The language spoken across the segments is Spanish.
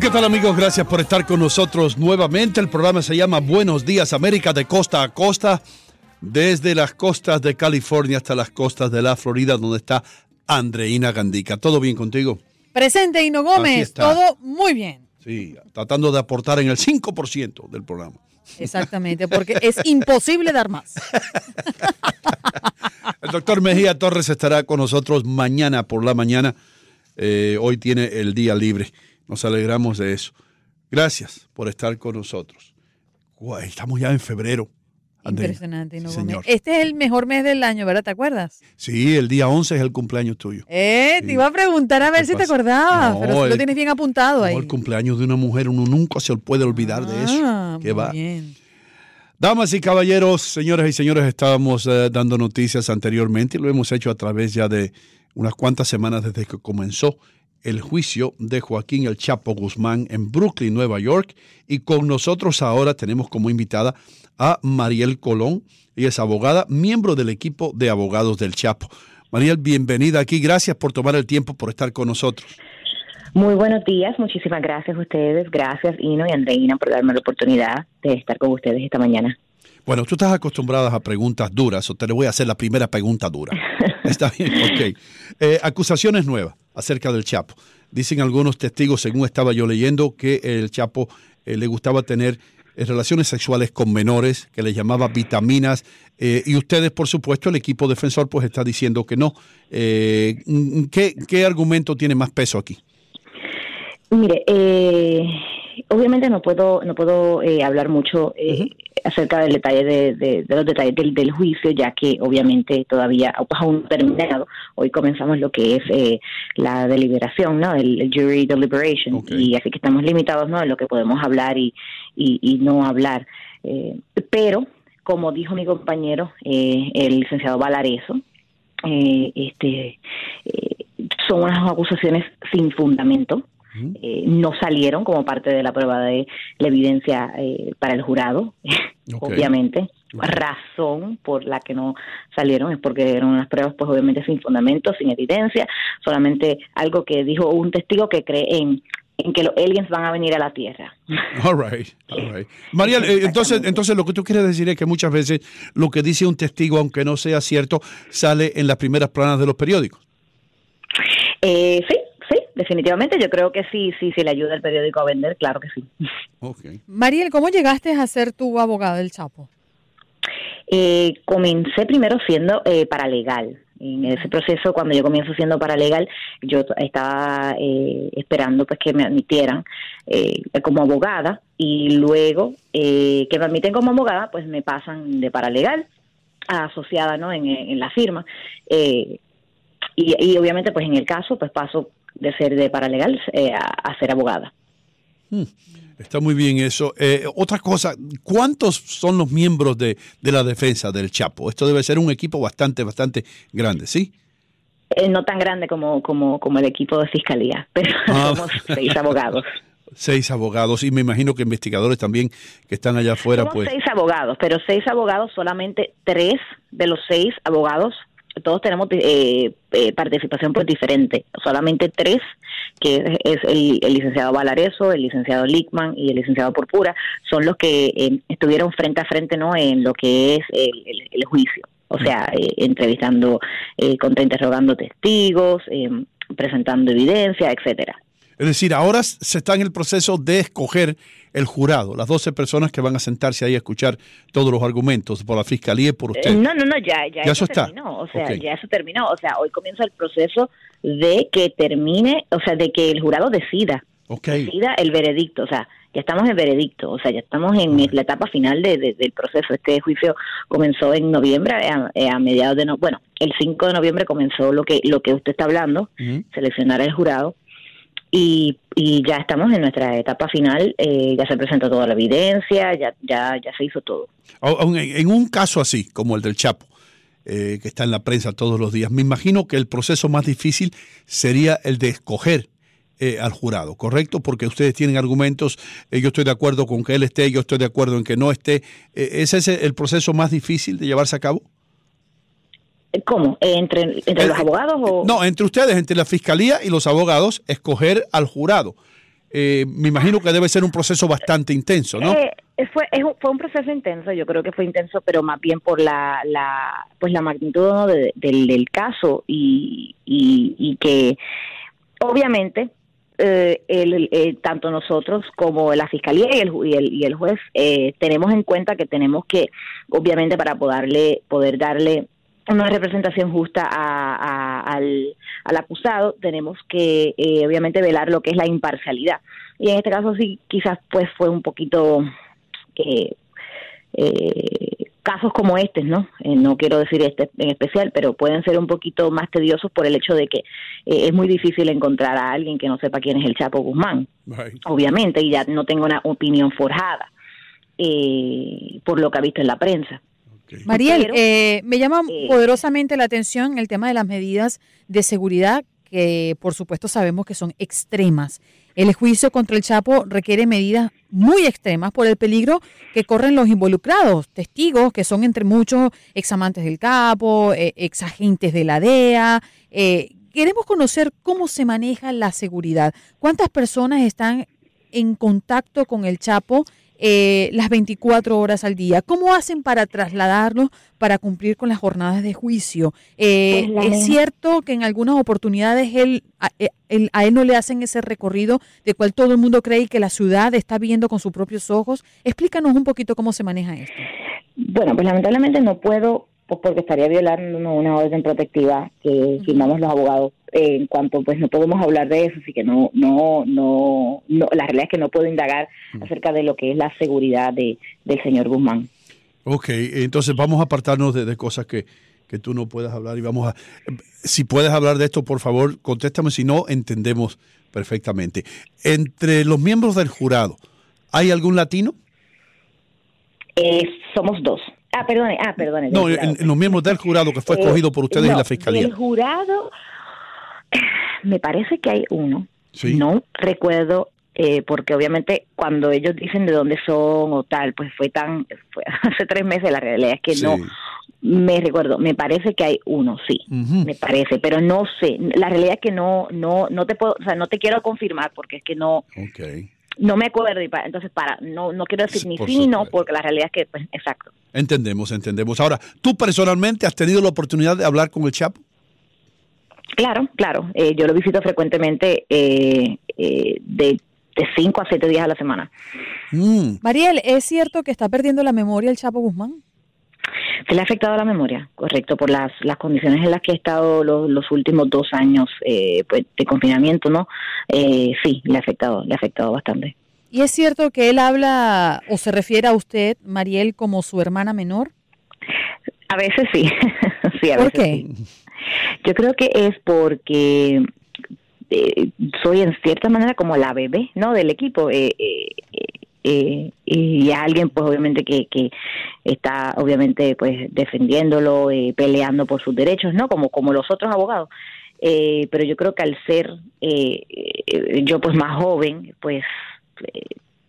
¿Qué tal amigos? Gracias por estar con nosotros nuevamente. El programa se llama Buenos Días América de costa a costa, desde las costas de California hasta las costas de la Florida, donde está Andreina Gandica. ¿Todo bien contigo? Presente Hino Gómez, todo muy bien. Sí, tratando de aportar en el 5% del programa. Exactamente, porque es imposible dar más. El doctor Mejía Torres estará con nosotros mañana por la mañana. Eh, hoy tiene el día libre. Nos alegramos de eso. Gracias por estar con nosotros. Guay, estamos ya en febrero. Impresionante, Sí, señor. Este es el mejor mes del año, ¿verdad? ¿Te acuerdas? Sí, el día 11 es el cumpleaños tuyo. Eh, Sí. te iba a preguntar a ver ¿Qué si te acordabas, No, pero tú lo el- tienes bien apuntado ahí. El cumpleaños de una mujer, uno nunca se puede olvidar de eso. Ah, ¿Qué muy va? bien. Damas y caballeros, señoras y señores, estábamos eh, dando noticias anteriormente y lo hemos hecho a través ya de unas cuantas semanas desde que comenzó el juicio de Joaquín El Chapo Guzmán en Brooklyn, Nueva York. Y con nosotros ahora tenemos como invitada a Mariel Colón. Ella es abogada, miembro del equipo de abogados del Chapo. Mariel, bienvenida aquí. Gracias por tomar el tiempo, por estar con nosotros. Muy buenos días, muchísimas gracias a ustedes, gracias Ino y Andreina por darme la oportunidad de estar con ustedes esta mañana. Bueno, tú estás acostumbrada a preguntas duras, o te le voy a hacer la primera pregunta dura. Está bien, ok. Eh, acusaciones nuevas acerca del Chapo. Dicen algunos testigos, según estaba yo leyendo, que el Chapo eh, le gustaba tener eh, relaciones sexuales con menores, que le llamaba vitaminas, eh, y ustedes, por supuesto, el equipo defensor, pues está diciendo que no. Eh, ¿qué, ¿Qué argumento tiene más peso aquí? Mire, eh, obviamente no puedo no puedo eh, hablar mucho eh, acerca del detalle de, de- de los detalles del, del juicio, ya que obviamente todavía aún terminado. Hoy comenzamos lo que es eh, la deliberación, ¿no? El, el jury deliberation, y así que estamos limitados, ¿no? En lo que podemos hablar y, y, y no hablar. Eh, pero, como dijo mi compañero, eh, el licenciado Valareso, eh, este, eh, son unas acusaciones sin fundamento. Eh, no salieron como parte de la prueba de la evidencia eh, para el jurado, obviamente. Razón por la que no salieron es porque eran unas pruebas, pues obviamente sin fundamento, sin evidencia, solamente algo que dijo un testigo que cree en, en que los aliens van a venir a la Tierra. All right, all right. Mariel, eh, entonces, entonces lo que tú quieres decir es que muchas veces lo que dice un testigo, aunque no sea cierto, sale en las primeras planas de los periódicos. Eh, sí, definitivamente. Yo creo que sí, sí, sí le ayuda el periódico a vender, claro que sí. Okay. Mariel, ¿cómo llegaste a ser tu abogada del Chapo? Eh, comencé primero siendo eh, paralegal. En ese proceso, cuando yo comienzo siendo paralegal, yo estaba eh, esperando pues que me admitieran eh, como abogada y luego eh, que me admiten como abogada, pues me pasan de paralegal a asociada, ¿no? En, en la firma. Eh, y, y obviamente, pues en el caso, pues paso de ser de paralegal eh, a, a ser abogada. Está muy bien eso. Eh, otra cosa, ¿cuántos son los miembros de, de la defensa del Chapo? Esto debe ser un equipo bastante, bastante grande, ¿sí? Eh, no tan grande como, como, como el equipo de fiscalía, pero Ah. somos seis abogados. Seis abogados y me imagino que investigadores también que están allá afuera, Somos pues. seis abogados, pero seis abogados, solamente tres de los seis abogados, todos tenemos eh, eh, participación pues diferente. Solamente tres, que es, es el, el licenciado Valareso, el licenciado Lickman y el licenciado Porpura, son los que eh, estuvieron frente a frente no en lo que es el, el- el juicio. O sea, eh, entrevistando, eh, contrainterrogando testigos, presentando evidencia, etcétera. Es decir, ahora se está en el proceso de escoger el jurado, las 12 personas que van a sentarse ahí a escuchar todos los argumentos por la fiscalía y por usted. Eh, No, no, no, ya, ya, Ya eso está. terminó. O sea, ya eso terminó. O sea, hoy comienza el proceso de que termine, o sea, de que el jurado decida, decida el veredicto. O sea, ya estamos en veredicto. O sea, ya estamos en la etapa final de, de- del proceso. Este juicio comenzó en noviembre, a, eh, a mediados de no, bueno, el 5 de noviembre comenzó lo que lo que usted está hablando, seleccionar el jurado. Y, y ya estamos en nuestra etapa final, eh, ya se presentó toda la evidencia, ya ya ya se hizo todo. En un caso así, como el del Chapo, eh, que está en la prensa todos los días, me imagino que el proceso más difícil sería el de escoger eh, al jurado, ¿correcto? Porque ustedes tienen argumentos, eh, yo estoy de acuerdo con que él esté, yo estoy de acuerdo en que no esté. Eh, ¿Ese es el proceso más difícil de llevarse a cabo? ¿Cómo? ¿Entre, entre Eh, los abogados o...? No, entre ustedes, entre la fiscalía y los abogados, escoger al jurado. Eh, me imagino que debe ser un proceso bastante intenso, ¿no? Eh, fue, fue un proceso intenso, yo creo que fue intenso, pero más bien por la, la pues la magnitud ¿no? de- del, del caso y, y, y que obviamente eh, el, el- eh, tanto nosotros como la fiscalía y el, y el, y el juez eh, tenemos en cuenta que tenemos que, obviamente, para poderle poder darle una representación justa a- a- al, al acusado, tenemos que eh, obviamente velar lo que es la imparcialidad. Y en este caso sí, quizás pues fue un poquito eh, eh, casos como este, ¿no? Eh, no quiero decir este en especial, pero pueden ser un poquito más tediosos por el hecho de que eh, es muy difícil encontrar a alguien que no sepa quién es el Chapo Guzmán, Right. obviamente, y ya no tengo una opinión forjada eh, por lo que ha visto en la prensa. Mariel, Pero, eh, me llama eh, poderosamente la atención el tema de las medidas de seguridad que por supuesto sabemos que son extremas. El juicio contra el Chapo requiere medidas muy extremas por el peligro que corren los involucrados, testigos que son entre muchos examantes del capo, eh, exagentes de la DEA. eh, queremos conocer cómo se maneja la seguridad. ¿Cuántas personas están en contacto con el Chapo eh, las 24 horas al día? ¿Cómo hacen para trasladarlos para cumplir con las jornadas de juicio? Eh, Pues es cierto que en algunas oportunidades él, a, eh, él- a él no le hacen ese recorrido de cual todo el mundo cree y que la ciudad está viendo con sus propios ojos. Explícanos un poquito cómo se maneja esto. Bueno, pues lamentablemente no puedo, pues porque estaría violando una orden protectiva que firmamos los abogados. eh, en cuanto, pues no podemos hablar de eso, así que no, no, no, no, la realidad es que no puedo indagar acerca de lo que es la seguridad de, del señor Guzmán. Ok, entonces vamos a apartarnos de, de cosas que, que tú no puedas hablar y vamos a... Si puedes hablar de esto, por favor, contéstame, si no, entendemos perfectamente. Entre los miembros del jurado, ¿hay algún latino? Eh, somos dos. Ah, perdone, ah, perdone. No, en, los miembros del jurado que fue Eh, escogido por ustedes y no, la fiscalía. El jurado, me parece que hay uno. Sí. No recuerdo, eh, porque obviamente cuando ellos dicen de dónde son o tal, pues fue tan, fue hace tres meses, la realidad es que Sí. no me recuerdo, me parece que hay uno, sí, me parece, pero no sé, la realidad es que no, no, no te puedo, o sea, no te quiero confirmar porque es que no, Ok. No me acuerdo y para, entonces para, no, no quiero decir Sí, ni por sí ni no, porque la realidad es que, pues, exacto. Entendemos, entendemos. Ahora, ¿tú personalmente has tenido la oportunidad de hablar con el Chapo? Claro, claro. Eh, yo lo visito frecuentemente eh, eh, de, de cinco a siete días a la semana. Mm, Mariel, ¿es cierto que está perdiendo la memoria el Chapo Guzmán? Se le ha afectado la memoria, correcto, por las, las condiciones en las que ha estado los, los últimos dos años eh, pues, de confinamiento, ¿no? Eh, sí, le ha afectado, le ha afectado bastante. ¿Y es cierto que él habla o se refiere a usted, Mariel, como su hermana menor? A veces sí, sí, a ¿Por veces qué? sí. Yo creo que es porque eh, soy en cierta manera como la bebé, ¿no? Del equipo. Eh, eh, eh, y alguien, pues obviamente que, que está, obviamente, pues defendiéndolo, eh, peleando por sus derechos, ¿no? Como, como los otros abogados. Eh, pero yo creo que al ser eh, yo, pues más joven, pues. eh,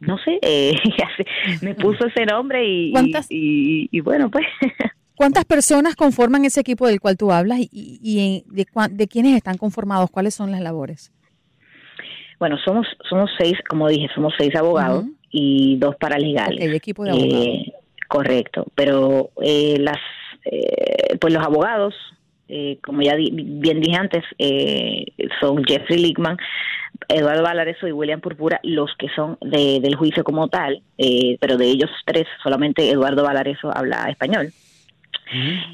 no sé, eh, me puso ese nombre y, y, ¿Cuántas- y- y bueno, pues ¿Cuántas personas conforman ese equipo del cual tú hablas y, y- de, de quiénes están conformados? ¿Cuáles son las labores? Bueno, somos somos seis, como dije, somos seis abogados. Y dos paralegales. Ok, equipo de abogados. Eh, correcto, pero eh, las eh, pues los abogados, eh, como ya di- bien dije antes, eh, son Jeffrey Lickman, Eduardo Valareso y William Purpura, los que son de, del juicio como tal, eh, pero de ellos tres solamente Eduardo Valareso habla español.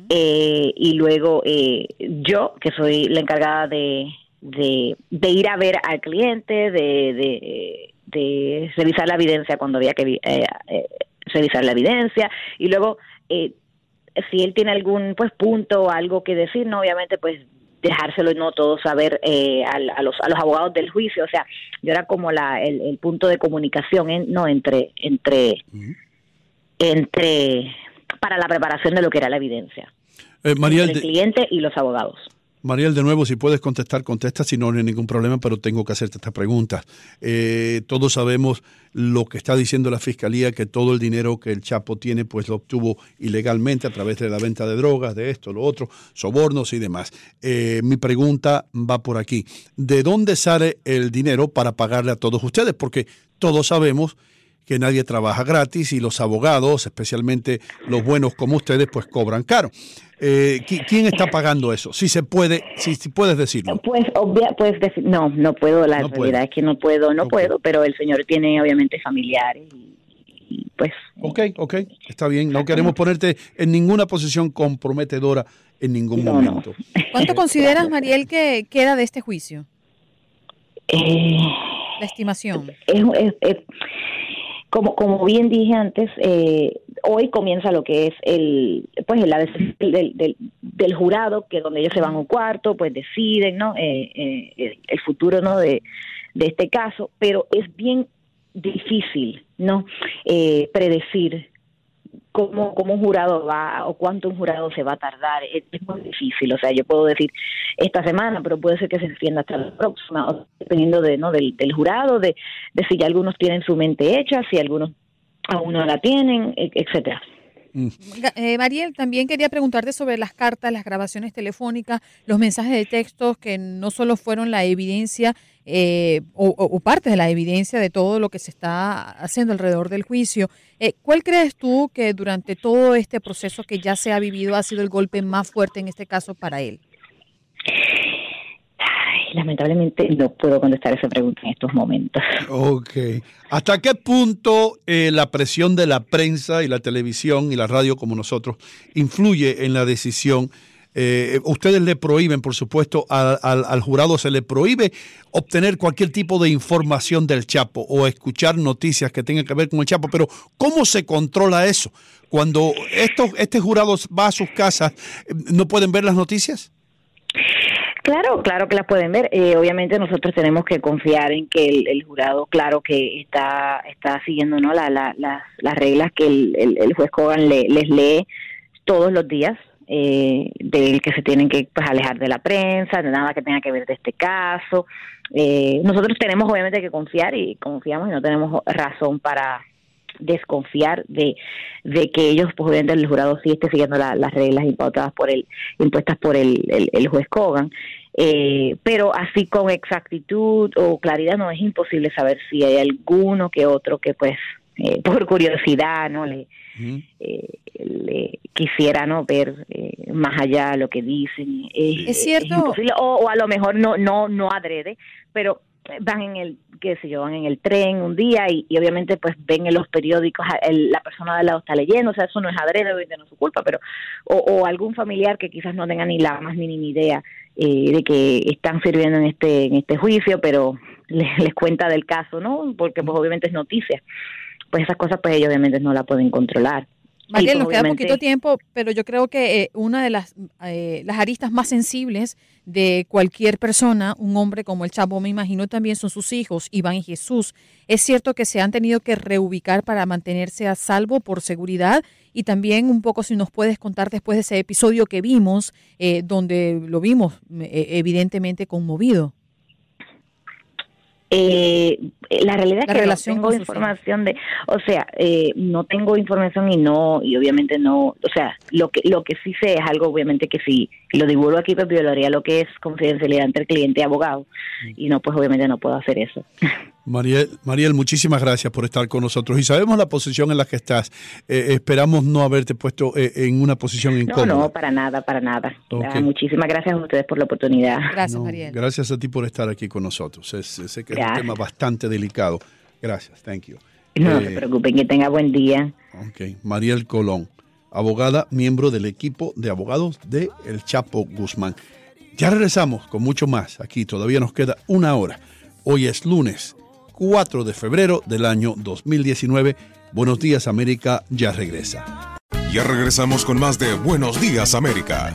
Eh, y luego eh, yo, que soy la encargada de, de, de ir a ver al cliente, de, de, de revisar la evidencia cuando había que eh, eh, revisar la evidencia, y luego eh, si él tiene algún pues punto o algo que decir, no obviamente pues dejárselo y no todo saber eh, al- a, los a los abogados del juicio, o sea, yo era como la el, el punto de comunicación en- no entre entre entre para la preparación de lo que era la evidencia. Eh, Mariel, entre el de- cliente y los abogados. Mariel, de nuevo, si puedes contestar, contesta, si no, no hay ningún problema, pero tengo que hacerte esta pregunta. Eh, todos sabemos lo que está diciendo la Fiscalía, que todo el dinero que el Chapo tiene, pues lo obtuvo ilegalmente a través de la venta de drogas, de esto, lo otro, sobornos y demás. Eh, mi pregunta va por aquí. ¿De dónde sale el dinero para pagarle a todos ustedes? Porque todos sabemos que nadie trabaja gratis y los abogados, especialmente los buenos como ustedes, pues cobran caro. Eh, ¿qui- ¿Quién está pagando eso? Si se puede, si, si puedes decirlo. Pues, obvia, pues no, no puedo, la No realidad puede. es que no puedo, no puedo, pero el señor tiene obviamente familiares y, y, pues Ok, ok, está bien. No queremos ponerte en ninguna posición comprometedora en ningún No, no. momento. ¿Cuánto consideras, Mariel, que queda de este juicio? eh, La estimación. es, es- es- como como bien dije antes, eh, hoy comienza lo que es el pues decisión del, del, del jurado que donde ellos se van a un cuarto, pues deciden, ¿no? Eh, eh, el- el futuro, ¿no? De, de este caso, pero es bien difícil, ¿no? Eh, predecir cómo, cómo un jurado va o cuánto un jurado se va a tardar. Es, muy difícil. O sea, yo puedo decir esta semana, pero puede ser que se extienda hasta la próxima, dependiendo de, ¿no? del, del jurado, de, de si ya algunos tienen su mente hecha, si algunos aún no la tienen, e- etcétera. Eh, Mariel, también quería preguntarte sobre las cartas, las grabaciones telefónicas, los mensajes de textos que no solo fueron la evidencia eh, o, o- o parte de la evidencia de todo lo que se está haciendo alrededor del juicio. Eh, ¿Cuál crees tú que durante todo este proceso que ya se ha vivido ha sido el golpe más fuerte en este caso para él? Lamentablemente no puedo contestar esa pregunta en estos momentos. Ok. ¿Hasta qué punto eh, la presión de la prensa y la televisión y la radio como nosotros influye en la decisión? Eh, ustedes le prohíben, por supuesto, al, al- al jurado se le prohíbe obtener cualquier tipo de información del Chapo o escuchar noticias que tengan que ver con el Chapo, pero ¿cómo se controla eso? Cuando estos, este jurado va a sus casas, eh, ¿no pueden ver las noticias? Claro, claro que las pueden ver. Eh, obviamente nosotros tenemos que confiar en que el, el jurado, claro que está está siguiendo no la, la- las- las reglas que el, el- el juez Cogan le- les lee todos los días. eh, del que se tienen que pues, alejar de la prensa, de nada que tenga que ver de este caso. Eh, nosotros tenemos obviamente que confiar y confiamos y no tenemos razón para desconfiar de, de que ellos, pues obviamente el jurado sí esté siguiendo la- las reglas impuestas por el, impuestas por el, el, el juez Kogan. Eh, pero así con exactitud o claridad no es imposible saber si hay alguno que otro que pues eh, por curiosidad no le, eh, le quisiera no ver eh, más allá de lo que dicen Eh, Es cierto. imposible. o, o a lo mejor no no no adrede pero van en el qué sé yo van en el tren un día y, y obviamente pues ven en los periódicos la persona de al lado está leyendo o sea eso no es adrede obviamente no es su culpa pero o, o algún familiar que quizás no tenga ni la más mínima idea eh, de que están sirviendo en este en este juicio pero les, les cuenta del caso no porque pues obviamente es noticia. Pues esas cosas pues ellos obviamente no la pueden controlar Mariel, nos pues, queda obviamente- poquito tiempo, pero yo creo que eh, una de las, eh, las aristas más sensibles de cualquier persona, un hombre como el Chavo, me imagino también son sus hijos, Iván y Jesús. Es cierto que se han tenido que reubicar para mantenerse a salvo por seguridad y también un poco si nos puedes contar después de ese episodio que vimos, eh, donde lo vimos eh, evidentemente conmovido. Eh, la realidad La es que no tengo información de, o sea, eh, no tengo información y no, y obviamente no, o sea, lo que lo que sí sé es algo obviamente que si lo divulgo aquí pues violaría lo que es confidencialidad entre cliente y abogado y no, pues obviamente no puedo hacer eso. Mariel, Mariel, muchísimas gracias por estar con nosotros y sabemos la posición en la que estás. Eh, esperamos no haberte puesto eh, en una posición No, incómoda. no, para nada, para nada. Ah, muchísimas gracias a ustedes por la oportunidad. Gracias, No, Mariel. Gracias a ti por estar aquí con nosotros. Es- sé que es un tema bastante delicado. Gracias, thank you. No Eh, se preocupen, que tenga buen día. Ok, Mariel Colón, abogada, miembro del equipo de abogados de El Chapo Guzmán. Ya regresamos con mucho más. Aquí todavía nos queda una hora. Hoy es lunes 4 de febrero del año 2019. Buenos días América ya regresa. Ya regresamos con más de Buenos Días América.